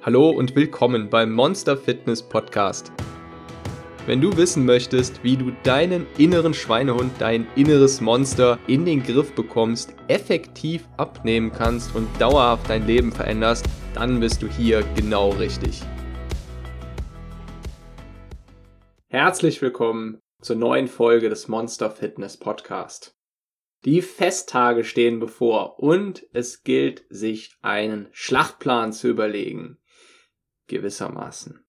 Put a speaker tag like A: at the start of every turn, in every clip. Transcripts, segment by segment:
A: Hallo und willkommen beim Monster Fitness Podcast. Wenn du wissen möchtest, wie du deinen inneren Schweinehund, dein inneres Monster in den Griff bekommst, effektiv abnehmen kannst und dauerhaft dein Leben veränderst, dann bist du hier genau richtig. Herzlich willkommen zur neuen Folge des Monster Fitness Podcast. Die Festtage stehen bevor und es gilt, sich einen Schlachtplan zu überlegen. Gewissermaßen.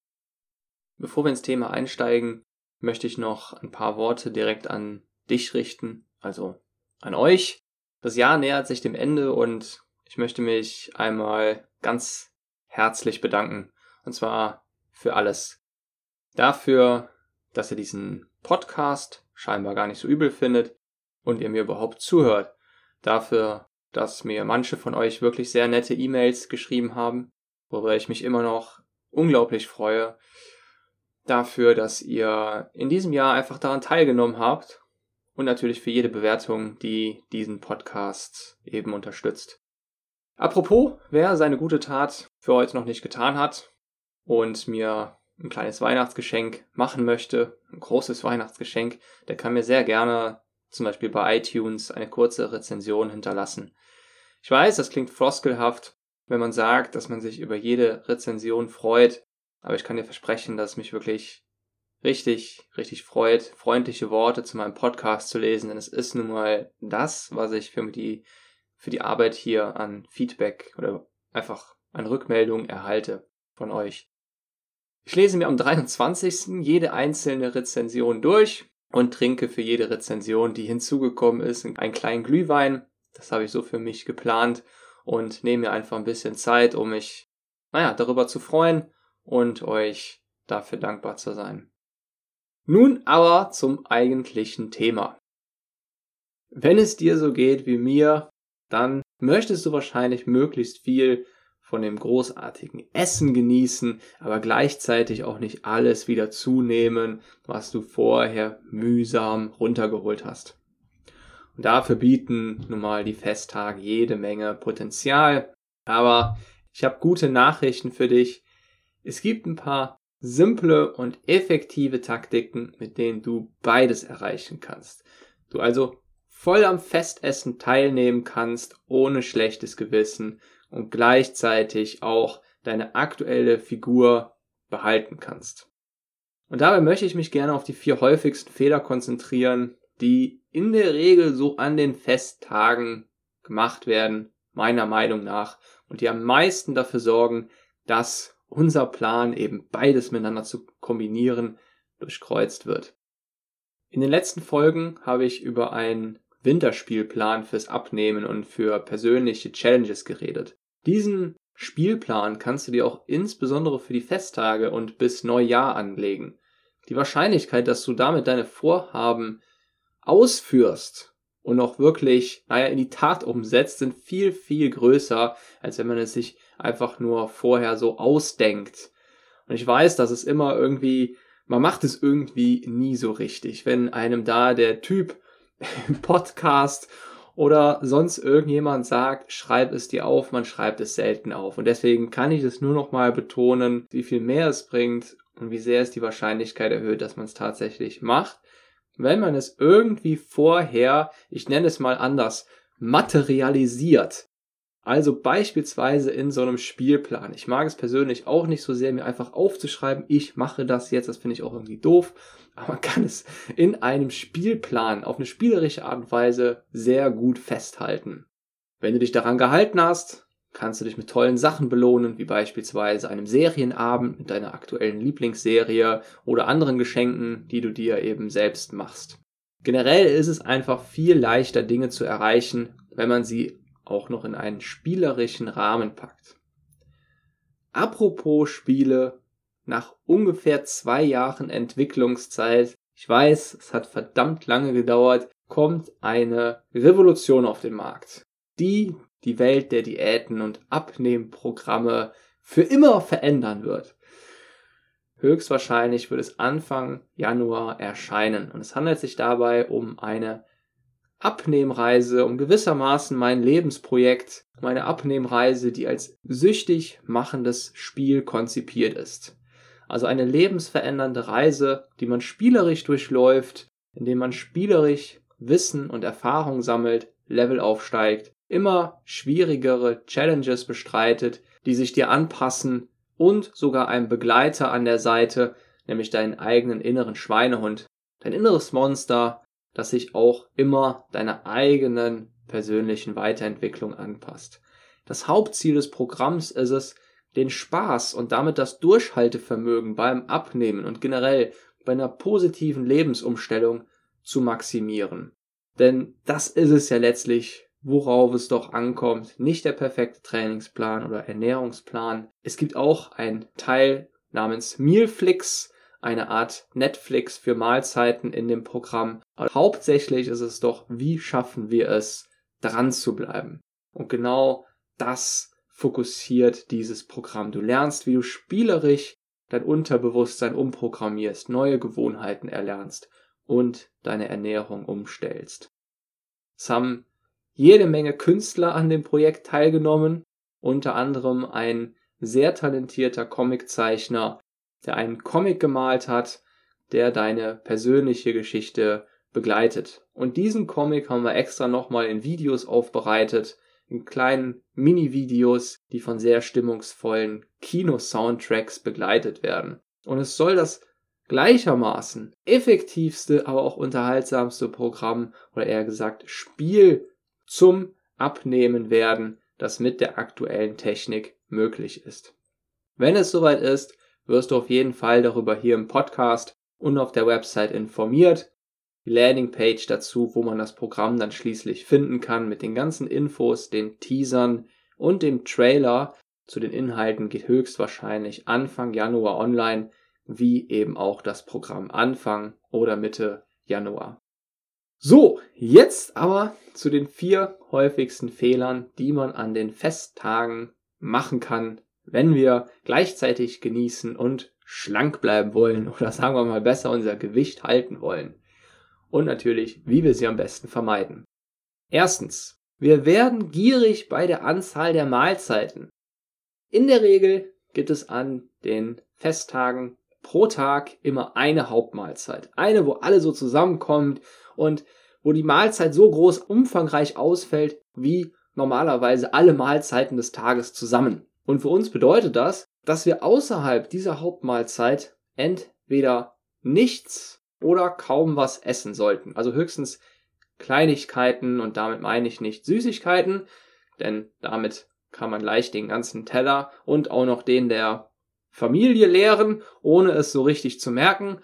A: Bevor wir ins Thema einsteigen, möchte ich noch ein paar Worte direkt an dich richten, also an euch. Das Jahr nähert sich dem Ende und ich möchte mich einmal ganz herzlich bedanken. Und zwar für alles. Dafür, dass ihr diesen Podcast scheinbar gar nicht so übel findet und ihr mir überhaupt zuhört. Dafür, dass mir manche von euch wirklich sehr nette E-Mails geschrieben haben, worüber ich mich immer noch unglaublich freue. Dafür, dass ihr in diesem Jahr einfach daran teilgenommen habt und natürlich für jede Bewertung, die diesen Podcast eben unterstützt. Apropos, wer seine gute Tat für heute noch nicht getan hat und mir ein kleines Weihnachtsgeschenk machen möchte, ein großes Weihnachtsgeschenk, der kann mir sehr gerne zum Beispiel bei iTunes eine kurze Rezension hinterlassen. Ich weiß, das klingt floskelhaft, wenn man sagt, dass man sich über jede Rezension freut, aber ich kann dir versprechen, dass es mich wirklich richtig, richtig freut, freundliche Worte zu meinem Podcast zu lesen, denn es ist nun mal das, was ich für die, für die Arbeit hier an Feedback oder einfach an Rückmeldung erhalte von euch. Ich lese mir am 23. jede einzelne Rezension durch und trinke für jede Rezension, die hinzugekommen ist, einen kleinen Glühwein. Das habe ich so für mich geplant und nehme mir einfach ein bisschen Zeit, um mich, naja, darüber zu freuen und euch dafür dankbar zu sein. Nun aber zum eigentlichen Thema. Wenn es dir so geht wie mir, dann möchtest du wahrscheinlich möglichst viel von dem großartigen Essen genießen, aber gleichzeitig auch nicht alles wieder zunehmen, was du vorher mühsam runtergeholt hast. Und dafür bieten nun mal die Festtage jede Menge Potenzial. Aber ich habe gute Nachrichten für dich. Es gibt ein paar simple und effektive Taktiken, mit denen du beides erreichen kannst. Du also voll am Festessen teilnehmen kannst, ohne schlechtes Gewissen und gleichzeitig auch deine aktuelle Figur behalten kannst. Und dabei möchte ich mich gerne auf die vier häufigsten Fehler konzentrieren, die in der Regel so an den Festtagen gemacht werden, meiner Meinung nach, und die am meisten dafür sorgen, dass unser Plan eben beides miteinander zu kombinieren durchkreuzt wird. In den letzten Folgen habe ich über einen Winterspielplan fürs Abnehmen und für persönliche Challenges geredet. Diesen Spielplan kannst du dir auch insbesondere für die Festtage und bis Neujahr anlegen. Die Wahrscheinlichkeit, dass du damit deine Vorhaben ausführst und auch wirklich, naja, in die Tat umsetzt, sind viel, viel größer, als wenn man es sich einfach nur vorher so ausdenkt. Und ich weiß, dass es immer irgendwie, man macht es irgendwie nie so richtig, wenn einem da der Typ im Podcast oder sonst irgendjemand sagt, schreib es dir auf, man schreibt es selten auf. Und deswegen kann ich es nur noch mal betonen, wie viel mehr es bringt und wie sehr es die Wahrscheinlichkeit erhöht, dass man es tatsächlich macht, wenn man es irgendwie vorher, ich nenne es mal anders, materialisiert. Also beispielsweise in so einem Spielplan. Ich mag es persönlich auch nicht so sehr, mir einfach aufzuschreiben, ich mache das jetzt, das finde ich auch irgendwie doof. Aber man kann es in einem Spielplan auf eine spielerische Art und Weise sehr gut festhalten. Wenn du dich daran gehalten hast, kannst du dich mit tollen Sachen belohnen, wie beispielsweise einem Serienabend mit deiner aktuellen Lieblingsserie oder anderen Geschenken, die du dir eben selbst machst. Generell ist es einfach viel leichter, Dinge zu erreichen, wenn man sie auch noch in einen spielerischen Rahmen packt. Apropos Spiele, nach ungefähr zwei Jahren Entwicklungszeit, ich weiß, es hat verdammt lange gedauert, kommt eine Revolution auf den Markt, die die Welt der Diäten und Abnehmprogramme für immer verändern wird. Höchstwahrscheinlich wird es Anfang Januar erscheinen und es handelt sich dabei um eine Abnehmreise, um gewissermaßen mein Lebensprojekt, meine Abnehmreise, die als süchtig machendes Spiel konzipiert ist. Also eine lebensverändernde Reise, die man spielerisch durchläuft, indem man spielerisch Wissen und Erfahrung sammelt, Level aufsteigt, immer schwierigere Challenges bestreitet, die sich dir anpassen und sogar einen Begleiter an der Seite, nämlich deinen eigenen inneren Schweinehund, dein inneres Monster, das sich auch immer deiner eigenen persönlichen Weiterentwicklung anpasst. Das Hauptziel des Programms ist es, den Spaß und damit das Durchhaltevermögen beim Abnehmen und generell bei einer positiven Lebensumstellung zu maximieren. Denn das ist es ja letztlich, worauf es doch ankommt. Nicht der perfekte Trainingsplan oder Ernährungsplan. Es gibt auch einen Teil namens Mealflix, eine Art Netflix für Mahlzeiten in dem Programm. Aber hauptsächlich ist es doch, wie schaffen wir es, dran zu bleiben. Und genau das fokussiert dieses Programm. Du lernst, wie du spielerisch dein Unterbewusstsein umprogrammierst, neue Gewohnheiten erlernst und deine Ernährung umstellst. Haben jede Menge Künstler an dem Projekt teilgenommen, unter anderem ein sehr talentierter Comiczeichner, der einen Comic gemalt hat, der deine persönliche Geschichte begleitet. Und diesen Comic haben wir extra nochmal in Videos aufbereitet, in kleinen Mini-Videos, die von sehr stimmungsvollen Kino-Soundtracks begleitet werden. Und es soll das gleichermaßen effektivste, aber auch unterhaltsamste Programm oder eher gesagt Spiel zum Abnehmen werden, das mit der aktuellen Technik möglich ist. Wenn es soweit ist, wirst du auf jeden Fall darüber hier im Podcast und auf der Website informiert. Die Landingpage dazu, wo man das Programm dann schließlich finden kann mit den ganzen Infos, den Teasern und dem Trailer zu den Inhalten geht höchstwahrscheinlich Anfang Januar online, wie eben auch das Programm Anfang oder Mitte Januar. So, jetzt aber zu den vier häufigsten Fehlern, die man an den Festtagen machen kann, wenn wir gleichzeitig genießen und schlank bleiben wollen oder sagen wir mal besser unser Gewicht halten wollen. Und natürlich, wie wir sie am besten vermeiden. Erstens, wir werden gierig bei der Anzahl der Mahlzeiten. In der Regel gibt es an den Festtagen pro Tag immer eine Hauptmahlzeit. Eine, wo alle so zusammenkommt und wo die Mahlzeit so groß umfangreich ausfällt wie normalerweise alle Mahlzeiten des Tages zusammen. Und für uns bedeutet das, dass wir außerhalb dieser Hauptmahlzeit entweder nichts oder kaum was essen sollten. Also höchstens Kleinigkeiten und damit meine ich nicht Süßigkeiten, denn damit kann man leicht den ganzen Teller und auch noch den der Familie leeren, ohne es so richtig zu merken,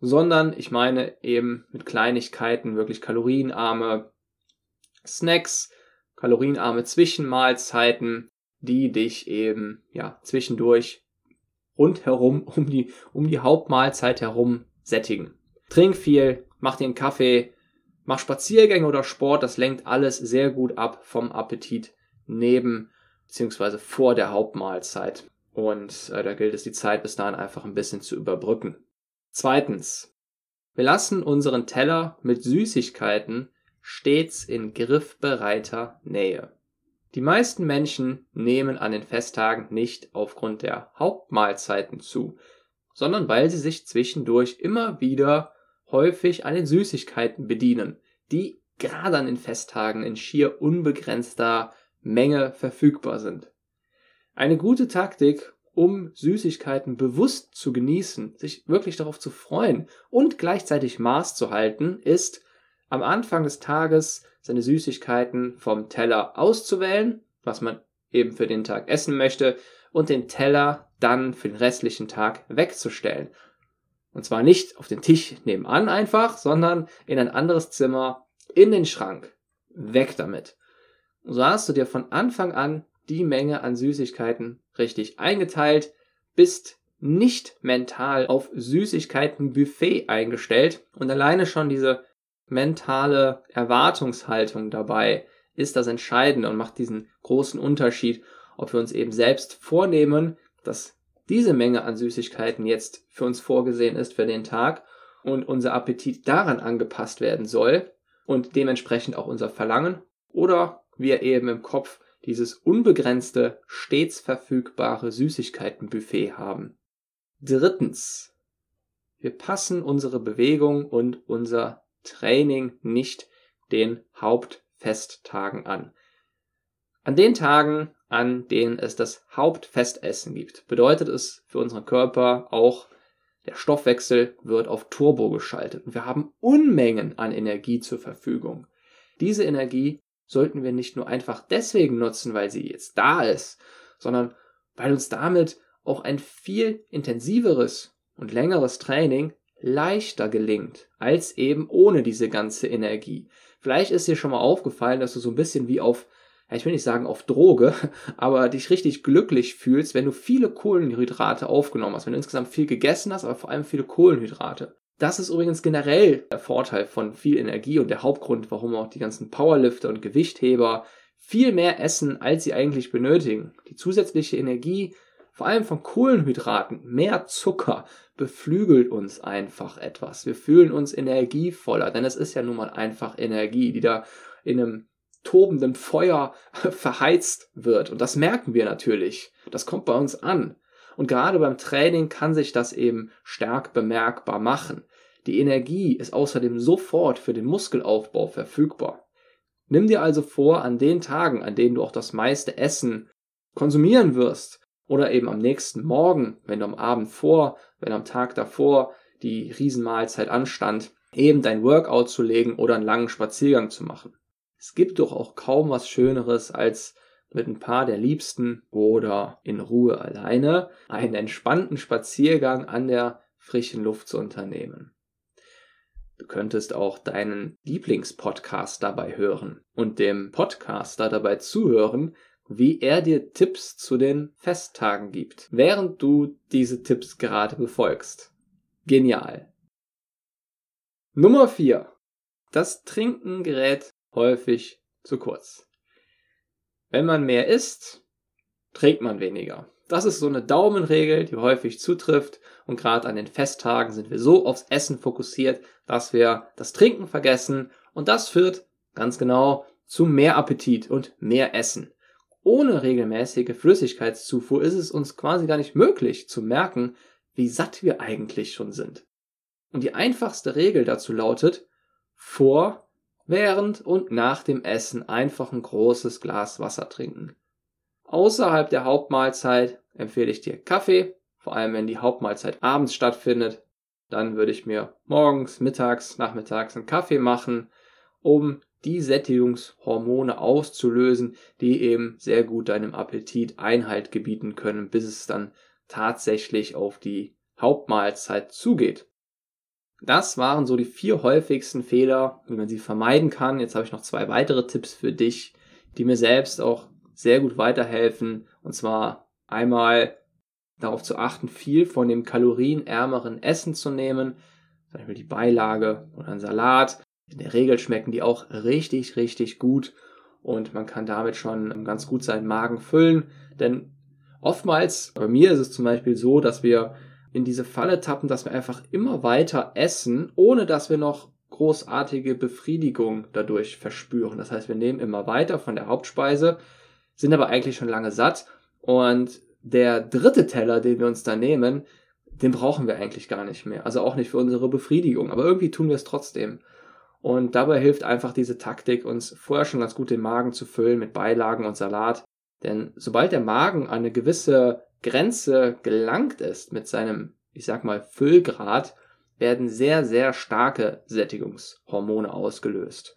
A: sondern ich meine eben mit Kleinigkeiten wirklich kalorienarme Snacks, kalorienarme Zwischenmahlzeiten, die dich eben ja zwischendurch rundherum um die um die Hauptmahlzeit herum sättigen. Trink viel, mach dir einen Kaffee, mach Spaziergänge oder Sport, das lenkt alles sehr gut ab vom Appetit neben beziehungsweise vor der Hauptmahlzeit. Und äh, da gilt es, die Zeit bis dahin einfach ein bisschen zu überbrücken. Zweitens. Wir lassen unseren Teller mit Süßigkeiten stets in griffbereiter Nähe. Die meisten Menschen nehmen an den Festtagen nicht aufgrund der Hauptmahlzeiten zu, sondern weil sie sich zwischendurch immer wieder häufig an den Süßigkeiten bedienen, die gerade an den Festtagen in schier unbegrenzter Menge verfügbar sind. Eine gute Taktik, um Süßigkeiten bewusst zu genießen, sich wirklich darauf zu freuen und gleichzeitig Maß zu halten, ist am Anfang des Tages seine Süßigkeiten vom Teller auszuwählen, was man eben für den Tag essen möchte, und den Teller dann für den restlichen Tag wegzustellen. Und zwar nicht auf den Tisch nebenan einfach, sondern in ein anderes Zimmer, in den Schrank. Weg damit. Und so hast du dir von Anfang an die Menge an Süßigkeiten richtig eingeteilt, bist nicht mental auf Süßigkeiten-Buffet eingestellt und alleine schon diese mentale Erwartungshaltung dabei ist das Entscheidende und macht diesen großen Unterschied, ob wir uns eben selbst vornehmen, dass diese Menge an Süßigkeiten jetzt für uns vorgesehen ist für den Tag und unser Appetit daran angepasst werden soll, und dementsprechend auch unser Verlangen oder wir eben im Kopf dieses unbegrenzte, stets verfügbare Süßigkeitenbuffet haben. Drittens. Wir passen unsere Bewegung und unser Training nicht den Hauptfesttagen an. An den Tagen, an denen es das Hauptfestessen gibt, bedeutet es für unseren Körper auch, der Stoffwechsel wird auf Turbo geschaltet und wir haben Unmengen an Energie zur Verfügung. Diese Energie sollten wir nicht nur einfach deswegen nutzen, weil sie jetzt da ist, sondern weil uns damit auch ein viel intensiveres und längeres Training leichter gelingt, als eben ohne diese ganze Energie. Vielleicht ist dir schon mal aufgefallen, dass du so ein bisschen wie auf ich will nicht sagen auf Droge, aber dich richtig glücklich fühlst, wenn du viele Kohlenhydrate aufgenommen hast, wenn du insgesamt viel gegessen hast, aber vor allem viele Kohlenhydrate. Das ist übrigens generell der Vorteil von viel Energie und der Hauptgrund, warum auch die ganzen Powerlifter und Gewichtheber viel mehr essen, als sie eigentlich benötigen. Die zusätzliche Energie, vor allem von Kohlenhydraten, mehr Zucker, beflügelt uns einfach etwas. Wir fühlen uns energievoller, denn es ist ja nun mal einfach Energie, die da in einem tobenden Feuer verheizt wird. Und das merken wir natürlich. Das kommt bei uns an. Und gerade beim Training kann sich das eben stark bemerkbar machen. Die Energie ist außerdem sofort für den Muskelaufbau verfügbar. Nimm dir also vor, an den Tagen, an denen du auch das meiste Essen konsumieren wirst, oder eben am nächsten Morgen, wenn du am Abend vor, wenn am Tag davor die Riesenmahlzeit anstand, eben dein Workout zu legen oder einen langen Spaziergang zu machen. Es gibt doch auch kaum was Schöneres, als mit ein paar der Liebsten oder in Ruhe alleine einen entspannten Spaziergang an der frischen Luft zu unternehmen. Du könntest auch deinen Lieblingspodcast dabei hören und dem Podcaster dabei zuhören, wie er dir Tipps zu den Festtagen gibt, während du diese Tipps gerade befolgst. Genial. Nummer 4. Das Trinken gerät häufig zu kurz. Wenn man mehr isst, trinkt man weniger. Das ist so eine Daumenregel, die häufig zutrifft. Und gerade an den Festtagen sind wir so aufs Essen fokussiert, dass wir das Trinken vergessen. Und das führt ganz genau zu mehr Appetit und mehr Essen. Ohne regelmäßige Flüssigkeitszufuhr ist es uns quasi gar nicht möglich zu merken, wie satt wir eigentlich schon sind. Und die einfachste Regel dazu lautet, vor während und nach dem Essen einfach ein großes Glas Wasser trinken. Außerhalb der Hauptmahlzeit empfehle ich dir Kaffee, vor allem wenn die Hauptmahlzeit abends stattfindet. Dann würde ich mir morgens, mittags, nachmittags einen Kaffee machen, um die Sättigungshormone auszulösen, die eben sehr gut deinem Appetit Einhalt gebieten können, bis es dann tatsächlich auf die Hauptmahlzeit zugeht. Das waren so die vier häufigsten Fehler, wie man sie vermeiden kann. Jetzt habe ich noch zwei weitere Tipps für dich, die mir selbst auch sehr gut weiterhelfen. Und zwar einmal darauf zu achten, viel von dem kalorienärmeren Essen zu nehmen. Zum Beispiel die Beilage oder ein Salat. In der Regel schmecken die auch richtig, richtig gut. Und man kann damit schon ganz gut seinen Magen füllen. Denn oftmals, bei mir ist es zum Beispiel so, dass wir in diese Falle tappen, dass wir einfach immer weiter essen, ohne dass wir noch großartige Befriedigung dadurch verspüren. Das heißt, wir nehmen immer weiter von der Hauptspeise, sind aber eigentlich schon lange satt und der dritte Teller, den wir uns da nehmen, den brauchen wir eigentlich gar nicht mehr. Also auch nicht für unsere Befriedigung, aber irgendwie tun wir es trotzdem. Und dabei hilft einfach diese Taktik, uns vorher schon ganz gut den Magen zu füllen mit Beilagen und Salat. Denn sobald der Magen eine gewisse Grenze gelangt ist mit seinem, ich sag mal, Füllgrad, werden sehr, sehr starke Sättigungshormone ausgelöst.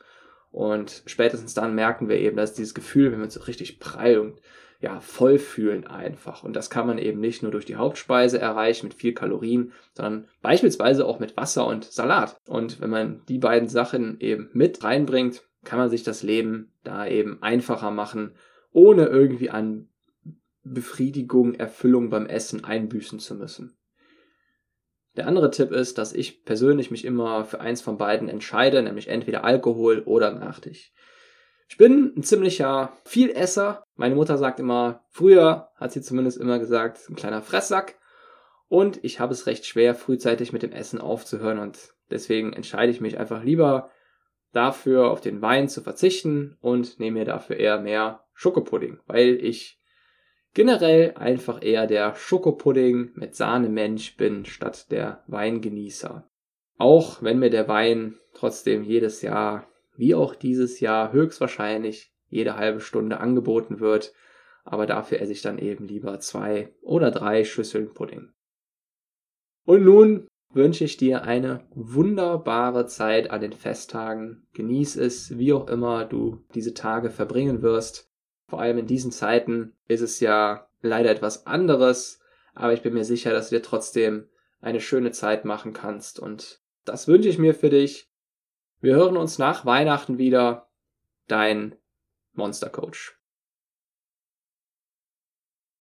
A: Und spätestens dann merken wir eben, dass dieses Gefühl, wenn wir uns so richtig prall und ja, voll fühlen einfach. Und das kann man eben nicht nur durch die Hauptspeise erreichen mit viel Kalorien, sondern beispielsweise auch mit Wasser und Salat. Und wenn man die beiden Sachen eben mit reinbringt, kann man sich das Leben da eben einfacher machen, ohne irgendwie an Befriedigung, Erfüllung beim Essen einbüßen zu müssen. Der andere Tipp ist, dass ich persönlich mich immer für eins von beiden entscheide, nämlich entweder Alkohol oder Nachtisch. Ich bin ein ziemlicher Vielesser. Meine Mutter sagt immer, früher hat sie zumindest immer gesagt, ein kleiner Fresssack. Und ich habe es recht schwer, frühzeitig mit dem Essen aufzuhören und deswegen entscheide ich mich einfach lieber dafür auf den Wein zu verzichten und nehme mir dafür eher mehr Schokopudding, weil ich generell einfach eher der Schokopudding mit Sahnemensch bin statt der Weingenießer. Auch wenn mir der Wein trotzdem jedes Jahr, wie auch dieses Jahr, höchstwahrscheinlich jede halbe Stunde angeboten wird, aber dafür esse ich dann eben lieber zwei oder drei Schüsseln Pudding. Und nun wünsche ich dir eine wunderbare Zeit an den Festtagen. Genieß es, wie auch immer du diese Tage verbringen wirst. Vor allem in diesen Zeiten ist es ja leider etwas anderes, aber ich bin mir sicher, dass du dir trotzdem eine schöne Zeit machen kannst und das wünsche ich mir für dich. Wir hören uns nach Weihnachten wieder. Dein Monster Coach.